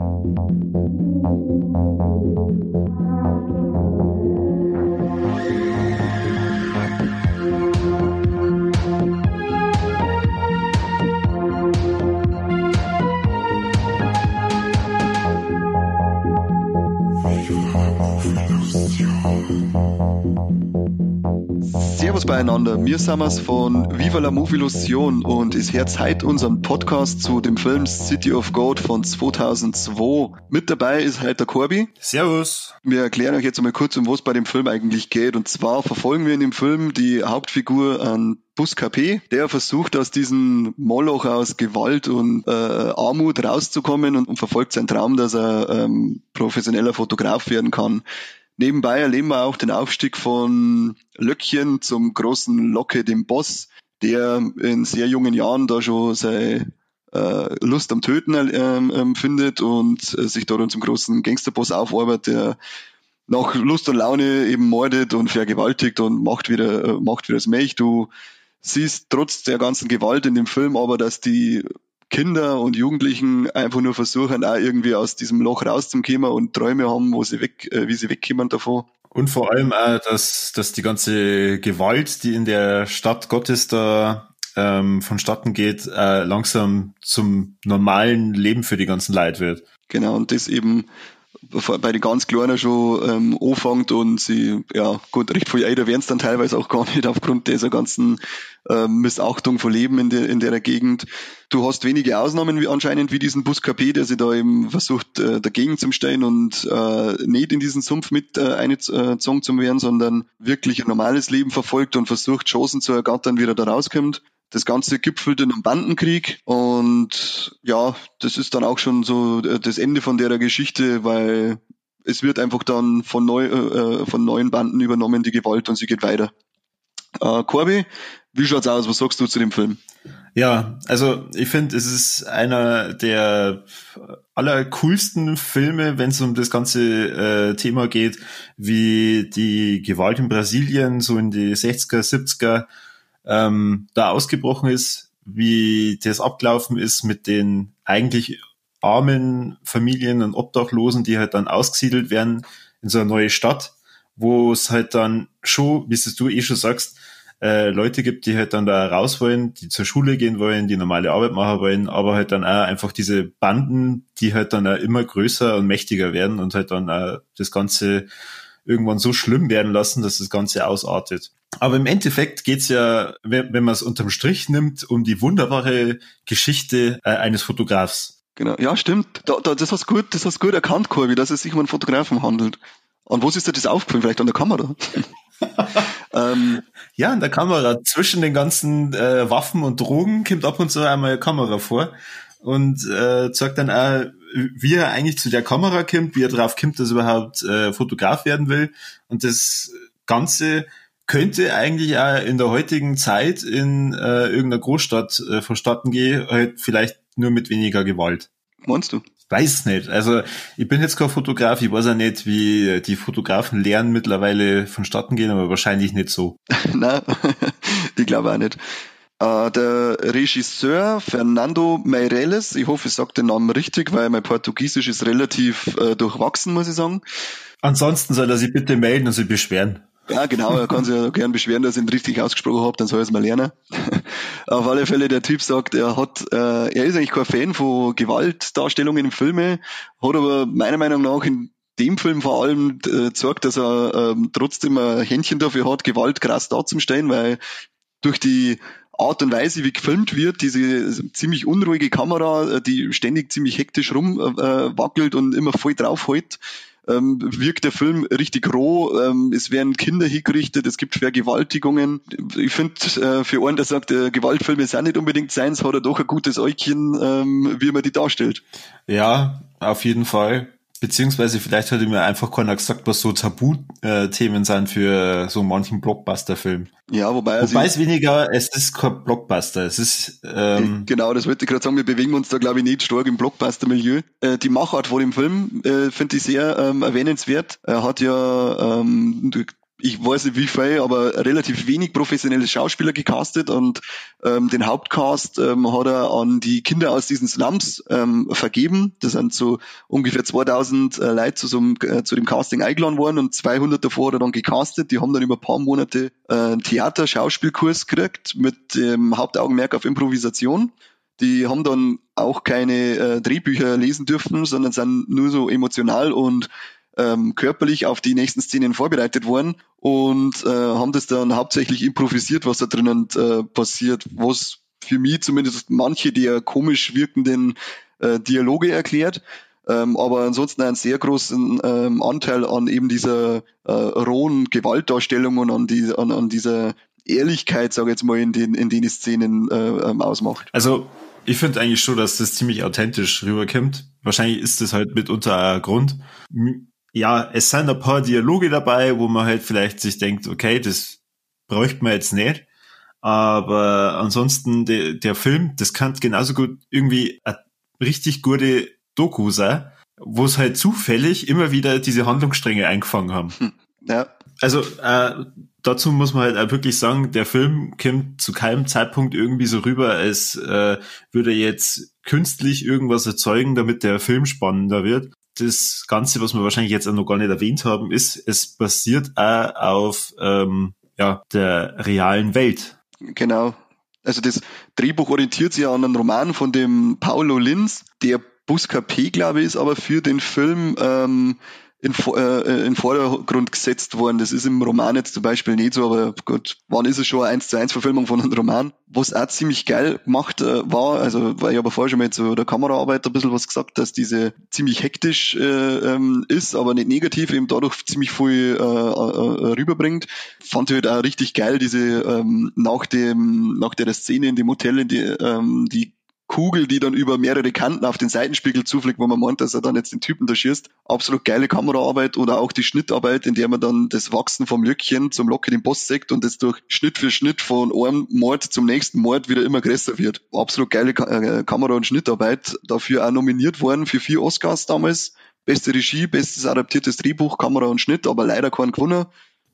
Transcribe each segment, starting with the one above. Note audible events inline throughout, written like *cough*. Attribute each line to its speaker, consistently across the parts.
Speaker 1: Servus beieinander, wir sind es von Viva la Movilusion und es hört heute unseren Podcast zu dem Film City of God von 2002. Mit dabei ist heute der Corby.
Speaker 2: Servus.
Speaker 1: Wir erklären euch jetzt einmal kurz, um was bei dem Film eigentlich geht. Und zwar verfolgen wir in dem Film die Hauptfigur an Bus KP, der versucht aus diesem Moloch aus Gewalt und äh, Armut rauszukommen und, und, verfolgt seinen Traum, dass er ähm, professioneller Fotograf werden kann. Nebenbei erleben wir auch den Aufstieg von Löckchen zum großen Locke, dem Boss, der in sehr jungen Jahren da schon seine äh, Lust am Töten ähm, ähm, findet und äh, sich dort zum großen Gangsterboss aufarbeitet, der nach Lust und Laune eben mordet und vergewaltigt und macht wieder, äh, macht wieder das Milch. Du siehst trotz der ganzen Gewalt in dem Film aber, dass die Kinder und Jugendlichen einfach nur versuchen, auch irgendwie aus diesem Loch rauszukommen und Träume haben, wo sie weg, äh, wie sie wegkommen davon.
Speaker 2: Und vor allem auch, dass, dass die ganze Gewalt, die in der Stadt Gottes da ähm, vonstatten geht, äh, langsam zum normalen Leben für die ganzen Leute wird.
Speaker 1: Genau, und das eben bei den ganz Kleinen schon ähm, anfängt und sie, ja gut, recht viel älter werden es dann teilweise auch gar nicht *laughs* aufgrund dieser ganzen ähm, Missachtung von Leben in, der in der Gegend. Du hast wenige Ausnahmen wie anscheinend wie diesen Bus der sich da eben versucht äh, dagegen zu stehen und äh, nicht in diesen Sumpf mit äh, eingezogen äh, zu werden, sondern wirklich ein normales Leben verfolgt und versucht Chancen zu ergattern, wie er da rauskommt. Das Ganze gipfelt in einem Bandenkrieg und ja, das ist dann auch schon so äh, das Ende von der Geschichte, weil es wird einfach dann von, neu, äh, von neuen Banden übernommen, die Gewalt und sie geht weiter. Äh, Corby, wie schaut's aus? Was sagst du zu dem Film?
Speaker 2: Ja, also ich finde, es ist einer der allercoolsten Filme, wenn es um das ganze äh, Thema geht, wie die Gewalt in Brasilien so in die 60er, 70er ähm, da ausgebrochen ist, wie das abgelaufen ist mit den eigentlich armen Familien und Obdachlosen, die halt dann ausgesiedelt werden in so eine neue Stadt, wo es halt dann schon, wie es du eh schon sagst, äh, Leute gibt, die halt dann da raus wollen, die zur Schule gehen wollen, die normale Arbeit machen wollen, aber halt dann auch einfach diese Banden, die halt dann auch immer größer und mächtiger werden und halt dann auch das Ganze irgendwann so schlimm werden lassen, dass das Ganze ausartet. Aber im Endeffekt geht's ja, wenn, wenn man es unterm Strich nimmt, um die wunderbare Geschichte äh, eines Fotografs.
Speaker 1: Genau, ja, stimmt. Da, da, das hast gut, das hast gut erkannt, Corby, dass es sich um einen Fotografen handelt. Und wo ist dir das aufgefallen? Vielleicht an der Kamera? *laughs*
Speaker 2: ähm, ja, an der Kamera. Zwischen den ganzen äh, Waffen und Drogen kommt ab und zu einmal eine Kamera vor und äh, zeigt dann auch, wie er eigentlich zu der Kamera kommt, wie er drauf kommt, dass er überhaupt äh, Fotograf werden will. Und das Ganze könnte eigentlich auch in der heutigen Zeit in äh, irgendeiner Großstadt äh, vonstatten gehen, halt vielleicht nur mit weniger Gewalt.
Speaker 1: Meinst du?
Speaker 2: Weiß nicht. Also ich bin jetzt kein Fotograf, ich weiß auch nicht, wie die Fotografen lernen mittlerweile vonstatten gehen, aber wahrscheinlich nicht so. *laughs*
Speaker 1: Nein, *laughs* ich glaube auch nicht. Uh, der Regisseur Fernando Meireles, ich hoffe, ich sage den Namen richtig, weil mein Portugiesisch ist relativ uh, durchwachsen, muss ich sagen.
Speaker 2: Ansonsten soll er sich bitte melden und sich beschweren.
Speaker 1: Ja, genau, er kann sich ja gern beschweren, dass ich ihn richtig ausgesprochen habe, dann soll er es mal lernen. *laughs* Auf alle Fälle, der Typ sagt, er hat, äh, er ist eigentlich kein Fan von Gewaltdarstellungen in Filmen, hat aber meiner Meinung nach in dem Film vor allem äh, gezeigt, dass er ähm, trotzdem ein Händchen dafür hat, Gewalt krass darzustellen, weil durch die Art und Weise, wie gefilmt wird, diese ziemlich unruhige Kamera, äh, die ständig ziemlich hektisch rumwackelt äh, und immer voll draufhält, ähm, wirkt der Film richtig roh. Ähm, es werden Kinder hingerichtet, es gibt Vergewaltigungen. Ich finde, äh, für einen, der sagt, äh, Gewaltfilme sind nicht unbedingt seins, hat er doch ein gutes Äugchen, ähm, wie man die darstellt.
Speaker 2: Ja, auf jeden Fall. Beziehungsweise vielleicht hätte mir einfach keiner gesagt, was so Tabuthemen sind für so manchen Blockbuster-Film.
Speaker 1: Ja, wobei.
Speaker 2: Wobei es weniger, es ist kein Blockbuster, es ist, ähm
Speaker 1: Genau, das wollte ich gerade sagen, wir bewegen uns da glaube ich nicht stark im Blockbuster-Milieu. Äh, die Machart von dem Film äh, finde ich sehr ähm, erwähnenswert. Er hat ja ähm, ich weiß nicht wie viel, aber relativ wenig professionelle Schauspieler gecastet und ähm, den Hauptcast ähm, hat er an die Kinder aus diesen Slums ähm, vergeben. Das sind so ungefähr 2000 äh, Leute zu, so einem, äh, zu dem Casting eingeladen worden und 200 davor hat er dann gecastet. Die haben dann über ein paar Monate äh, Theater-Schauspielkurs gekriegt mit dem Hauptaugenmerk auf Improvisation. Die haben dann auch keine äh, Drehbücher lesen dürfen, sondern sind nur so emotional und ähm, körperlich auf die nächsten Szenen vorbereitet worden und äh, haben das dann hauptsächlich improvisiert, was da drinnen äh, passiert, was für mich zumindest manche der komisch wirkenden äh, Dialoge erklärt. Ähm, aber ansonsten einen sehr großen ähm, Anteil an eben dieser äh, rohen Gewaltdarstellung und an, die, an, an dieser Ehrlichkeit, sage ich jetzt mal, in den, in den Szenen äh, ähm, ausmacht.
Speaker 2: Also ich finde eigentlich schon, dass das ziemlich authentisch rüberkommt. Wahrscheinlich ist das halt mitunter ein Grund ja, es sind ein paar Dialoge dabei, wo man halt vielleicht sich denkt, okay, das bräuchte man jetzt nicht. Aber ansonsten, de, der Film, das kann genauso gut irgendwie eine richtig gute Doku sein, wo es halt zufällig immer wieder diese Handlungsstränge eingefangen haben. Hm, ja. Also äh, dazu muss man halt auch wirklich sagen, der Film kommt zu keinem Zeitpunkt irgendwie so rüber, als äh, würde jetzt künstlich irgendwas erzeugen, damit der Film spannender wird das Ganze, was wir wahrscheinlich jetzt auch noch gar nicht erwähnt haben, ist, es basiert auch auf ähm, ja, der realen Welt.
Speaker 1: Genau. Also das Drehbuch orientiert sich an einen Roman von dem Paulo Linz, der Buscapé, glaube ich, ist aber für den Film ähm, in, äh, in Vordergrund gesetzt worden. Das ist im Roman jetzt zum Beispiel nicht so, aber gut, wann ist es schon eine 1 zu 1 Verfilmung von einem Roman? Was auch ziemlich geil gemacht äh, war, also weil ich aber vorher schon mal zu der Kameraarbeit ein bisschen was gesagt, dass diese ziemlich hektisch äh, ähm, ist, aber nicht negativ, eben dadurch ziemlich viel äh, äh, rüberbringt. Fand ich halt auch richtig geil, diese ähm, nach dem, nach der Szene in dem Hotel, in die, ähm, die Kugel, die dann über mehrere Kanten auf den Seitenspiegel zufliegt, wo man meint, dass er dann jetzt den Typen da schießt. Absolut geile Kameraarbeit oder auch die Schnittarbeit, in der man dann das Wachsen vom Löckchen zum Locke den Boss sagt und das durch Schnitt für Schnitt von einem Mord zum nächsten Mord wieder immer größer wird. Absolut geile äh, Kamera- und Schnittarbeit. Dafür auch nominiert worden für vier Oscars damals. Beste Regie, bestes adaptiertes Drehbuch, Kamera und Schnitt, aber leider kein Gewinner.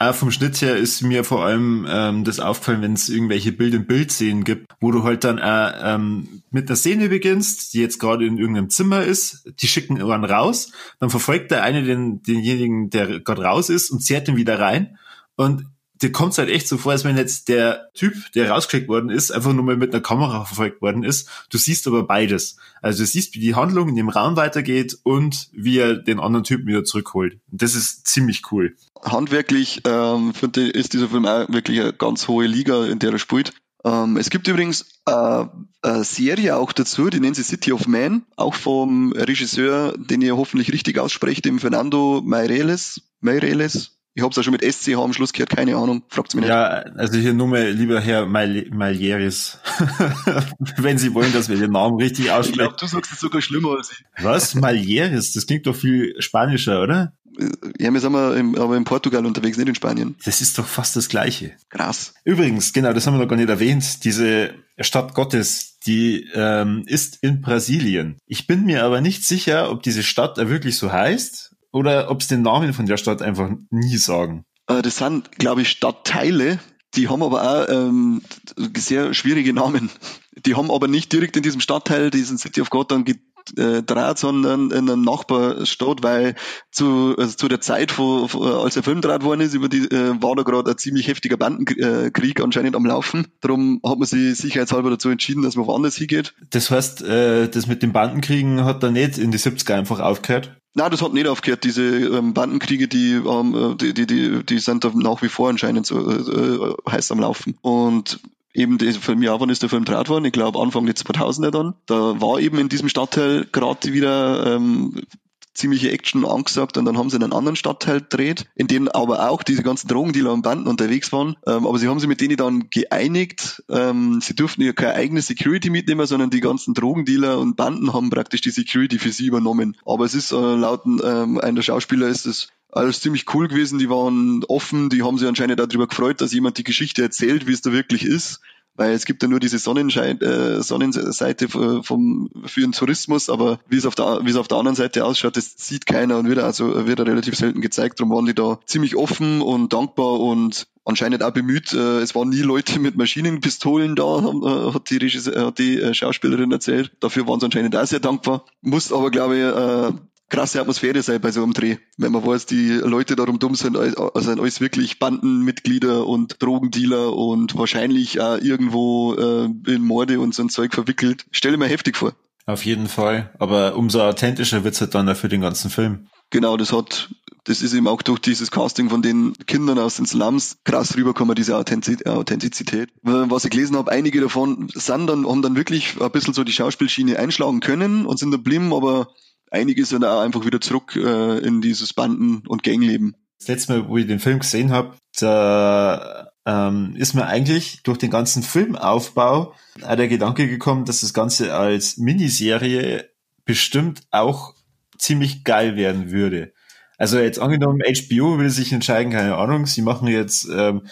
Speaker 2: Auch vom Schnitt her ist mir vor allem ähm, das aufgefallen, wenn es irgendwelche Bild-in-Bild-Szenen gibt, wo du halt dann auch, ähm, mit einer Szene beginnst, die jetzt gerade in irgendeinem Zimmer ist, die schicken einen raus, dann verfolgt der eine den, denjenigen, der gerade raus ist und zerrt ihn wieder rein. Und dir kommt halt echt so vor, als wenn jetzt der Typ, der rausgeschickt worden ist, einfach nur mal mit einer Kamera verfolgt worden ist. Du siehst aber beides. Also du siehst, wie die Handlung in dem Raum weitergeht und wie er den anderen Typen wieder zurückholt. Das ist ziemlich cool.
Speaker 1: Handwerklich ähm, finde ist dieser Film auch wirklich eine ganz hohe Liga, in der er spielt. Ähm, es gibt übrigens äh, eine Serie auch dazu, die nennt sich City of Man, auch vom Regisseur, den ihr hoffentlich richtig aussprecht, dem Fernando Meireles. Meireles, ich habe es ja schon mit SCH am Schluss gehört, keine Ahnung, fragt's mich
Speaker 2: nicht. Ja, also hier nur mal lieber Herr Malieris. *laughs* Wenn Sie wollen, dass wir den Namen richtig aussprechen. Ich glaube,
Speaker 1: du sagst es sogar schlimmer als ich.
Speaker 2: Was? Malieris? Das klingt doch viel spanischer, oder?
Speaker 1: Ja, wir sind wir im, aber in Portugal unterwegs, nicht in Spanien.
Speaker 2: Das ist doch fast das Gleiche.
Speaker 1: Krass.
Speaker 2: Übrigens, genau, das haben wir noch gar nicht erwähnt. Diese Stadt Gottes, die ähm, ist in Brasilien. Ich bin mir aber nicht sicher, ob diese Stadt wirklich so heißt oder ob es den Namen von der Stadt einfach nie sagen.
Speaker 1: Äh, das sind, glaube ich, Stadtteile, die haben aber auch ähm, sehr schwierige Namen. Die haben aber nicht direkt in diesem Stadtteil diesen City of God dann gedreht, sondern in einem Nachbarstadt, weil zu, also zu der Zeit, wo, als der Film gedreht worden ist, über die, äh, war da gerade ein ziemlich heftiger Bandenkrieg anscheinend am Laufen. Darum hat man sich sicherheitshalber dazu entschieden, dass man woanders hingeht.
Speaker 2: Das heißt, äh, das mit den Bandenkriegen hat da nicht in die 70er einfach aufgehört?
Speaker 1: Nein, das hat nicht aufgehört. Diese ähm, Bandenkriege, die, ähm, die, die, die, die sind da nach wie vor anscheinend so äh, heiß am Laufen. Und eben das Film Japan ist der Film draht worden, ich glaube Anfang der 2000er dann. Da war eben in diesem Stadtteil gerade wieder ähm, ziemliche Action angesagt und dann haben sie in einen anderen Stadtteil gedreht, in dem aber auch diese ganzen Drogendealer und Banden unterwegs waren. Ähm, aber sie haben sich mit denen dann geeinigt. Ähm, sie durften ja keine eigene Security mitnehmen, sondern die ganzen Drogendealer und Banden haben praktisch die Security für sie übernommen. Aber es ist äh, laut ähm, einer Schauspieler ist es alles ziemlich cool gewesen. Die waren offen, die haben sich anscheinend darüber gefreut, dass jemand die Geschichte erzählt, wie es da wirklich ist weil es gibt ja nur diese Sonnenschein, äh, Sonnenseite vom, für den Tourismus, aber wie es auf der, wie es auf der anderen Seite ausschaut, das sieht keiner und wird also, wird relativ selten gezeigt. Darum waren die da ziemlich offen und dankbar und anscheinend auch bemüht. Äh, es waren nie Leute mit Maschinenpistolen da, äh, hat die, Regisseur, hat die äh, Schauspielerin erzählt. Dafür waren sie anscheinend auch sehr dankbar. Muss aber, glaube ich, krasse Atmosphäre sein bei so einem Dreh. Wenn man weiß, die Leute darum dumm sind, also sind alles wirklich Bandenmitglieder und Drogendealer und wahrscheinlich auch irgendwo äh, in Morde und so ein Zeug verwickelt. Stelle mir heftig vor.
Speaker 2: Auf jeden Fall. Aber umso authentischer wird's halt dann für den ganzen Film.
Speaker 1: Genau, das hat, das ist eben auch durch dieses Casting von den Kindern aus den Slums krass rübergekommen, diese Authentizität. Was ich gelesen habe, einige davon sind dann, haben dann wirklich ein bisschen so die Schauspielschiene einschlagen können und sind da blieben, aber einige sind auch einfach wieder zurück äh, in dieses Banden- und Gangleben.
Speaker 2: Das letzte Mal, wo ich den Film gesehen habe, da ähm, ist mir eigentlich durch den ganzen Filmaufbau auch der Gedanke gekommen, dass das Ganze als Miniserie bestimmt auch ziemlich geil werden würde. Also jetzt angenommen, HBO will sich entscheiden, keine Ahnung, sie machen jetzt ähm,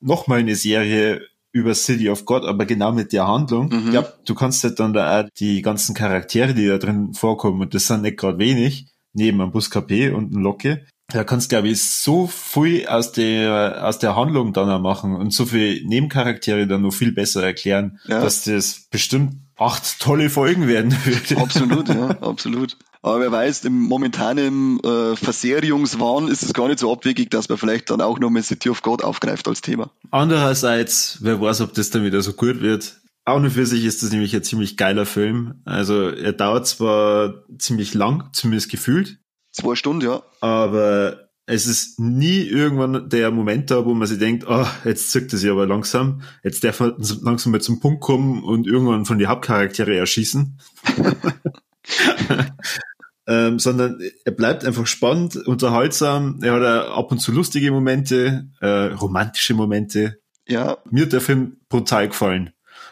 Speaker 2: nochmal eine Serie über City of God, aber genau mit der Handlung. Mhm. Ja, du kannst halt dann da auch die ganzen Charaktere, die da drin vorkommen, und das sind nicht gerade wenig, neben einem Bus KP und einem Locke. Da kannst, glaube ich, so viel aus der, aus der Handlung dann auch machen und so viele Nebencharaktere dann noch viel besser erklären, ja. dass das bestimmt acht tolle Folgen werden *laughs* würde.
Speaker 1: Absolut, ja, absolut. Aber wer weiß, im momentanen äh, Verserierungswahn ist es gar nicht so abwegig, dass man vielleicht dann auch noch mal City of God aufgreift als Thema.
Speaker 2: Andererseits, wer weiß, ob das dann wieder so gut wird. Auch nur für sich ist das nämlich ein ziemlich geiler Film. Also er dauert zwar ziemlich lang, zumindest gefühlt.
Speaker 1: Zwei Stunden, ja.
Speaker 2: Aber es ist nie irgendwann der Moment da, wo man sich denkt, oh, jetzt zückt es sich aber langsam. Jetzt darf man langsam mal zum Punkt kommen und irgendwann von die Hauptcharaktere erschießen. *laughs* *laughs* ähm, sondern er bleibt einfach spannend, unterhaltsam. Er hat ab und zu lustige Momente, äh, romantische Momente. Ja. Mir hat der Film brutal gefallen.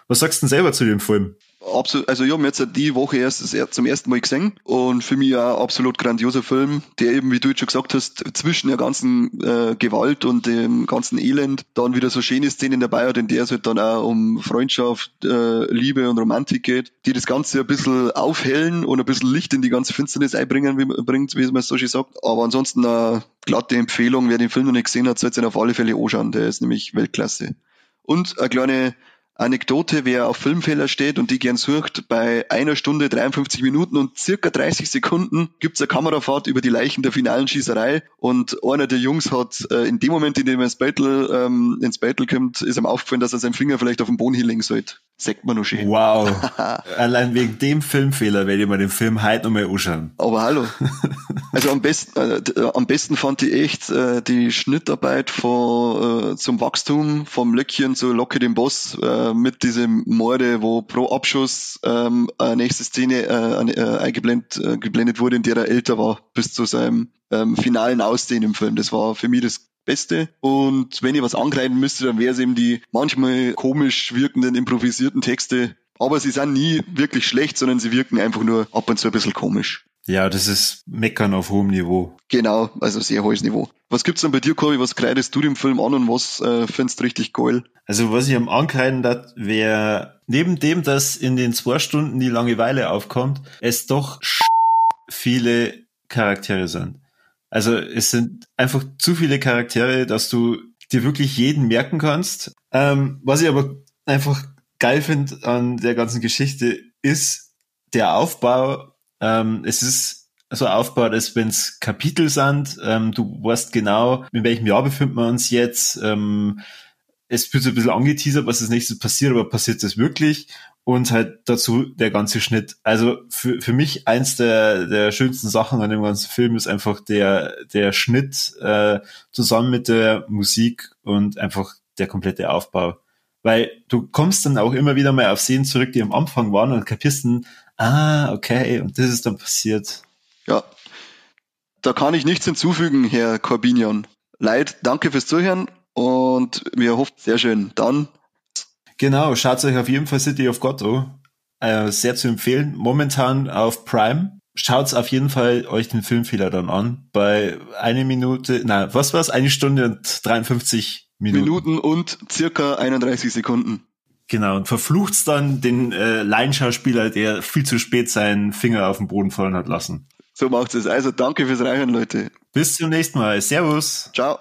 Speaker 2: Was sagst du denn selber zu dem Film?
Speaker 1: Absolut, also ich habe jetzt die Woche erst zum ersten Mal gesehen und für mich ein absolut grandioser Film, der eben, wie du jetzt schon gesagt hast, zwischen der ganzen äh, Gewalt und dem ganzen Elend dann wieder so schöne Szenen dabei hat, in der es halt dann auch um Freundschaft, äh, Liebe und Romantik geht, die das Ganze ein bisschen aufhellen und ein bisschen Licht in die ganze Finsternis einbringen, wie, bringt, wie man es so schön sagt. Aber ansonsten eine glatte Empfehlung, wer den Film noch nicht gesehen hat, sollte ihn auf alle Fälle anschauen, der ist nämlich Weltklasse. Und eine kleine Anekdote, wer auf Filmfehler steht und die gern sucht, bei einer Stunde 53 Minuten und circa 30 Sekunden gibt's eine Kamerafahrt über die Leichen der finalen Schießerei und einer der Jungs hat äh, in dem Moment, in dem er ins Battle, ähm, ins Battle kommt, ist ihm aufgefallen, dass er seinen Finger vielleicht auf den Boden hinlegen sollte. Sagt man noch schön.
Speaker 2: Wow. *laughs* Allein wegen dem Filmfehler werde ich mir den Film heute nochmal anschauen.
Speaker 1: Aber hallo. *laughs* Also am besten, äh, äh, am besten fand ich echt äh, die Schnittarbeit von, äh, zum Wachstum vom Löckchen zu Locke dem Boss äh, mit diesem Morde, wo pro Abschuss ähm, eine nächste Szene äh, äh, eingeblendet äh, geblendet wurde, in der er älter war, bis zu seinem ähm, finalen Aussehen im Film. Das war für mich das Beste. Und wenn ich was angreifen müsste, dann wäre es eben die manchmal komisch wirkenden, improvisierten Texte. Aber sie sind nie wirklich schlecht, sondern sie wirken einfach nur ab und zu ein bisschen komisch.
Speaker 2: Ja, das ist Meckern auf hohem Niveau.
Speaker 1: Genau, also sehr hohes Niveau. Was gibt's denn bei dir, Corey? Was kreidest du dem Film an und was äh, findest du richtig geil?
Speaker 2: Also was ich am Ankreiden dat wäre, neben dem, dass in den zwei Stunden die Langeweile aufkommt, es doch viele Charaktere sind. Also es sind einfach zu viele Charaktere, dass du dir wirklich jeden merken kannst. Ähm, was ich aber einfach geil finde an der ganzen Geschichte ist der Aufbau. Ähm, es ist so aufgebaut, als wenn es Kapitel sind. Ähm, du weißt genau, in welchem Jahr befinden wir uns jetzt. Ähm, es wird so ein bisschen angeteasert, was als nächstes passiert, aber passiert das wirklich? Und halt dazu der ganze Schnitt. Also für, für mich eins der, der schönsten Sachen an dem ganzen Film ist einfach der, der Schnitt äh, zusammen mit der Musik und einfach der komplette Aufbau. Weil du kommst dann auch immer wieder mal auf Szenen zurück, die am Anfang waren und kapierst dann, ah, okay, und das ist dann passiert.
Speaker 1: Ja, da kann ich nichts hinzufügen, Herr Corbinian. Leid, danke fürs Zuhören und wir hoffen, sehr schön. Dann
Speaker 2: Genau, schaut euch auf jeden Fall City of God an. Äh, sehr zu empfehlen. Momentan auf Prime. Schaut auf jeden Fall euch den Filmfehler dann an. Bei eine Minute, na, was war's? Eine Stunde und 53 Minuten.
Speaker 1: Minuten und circa 31 Sekunden.
Speaker 2: Genau, und verflucht's dann den äh, Laienschauspieler, der viel zu spät seinen Finger auf den Boden fallen hat lassen.
Speaker 1: So macht's es. Also danke fürs Reichen, Leute.
Speaker 2: Bis zum nächsten Mal. Servus.
Speaker 1: Ciao.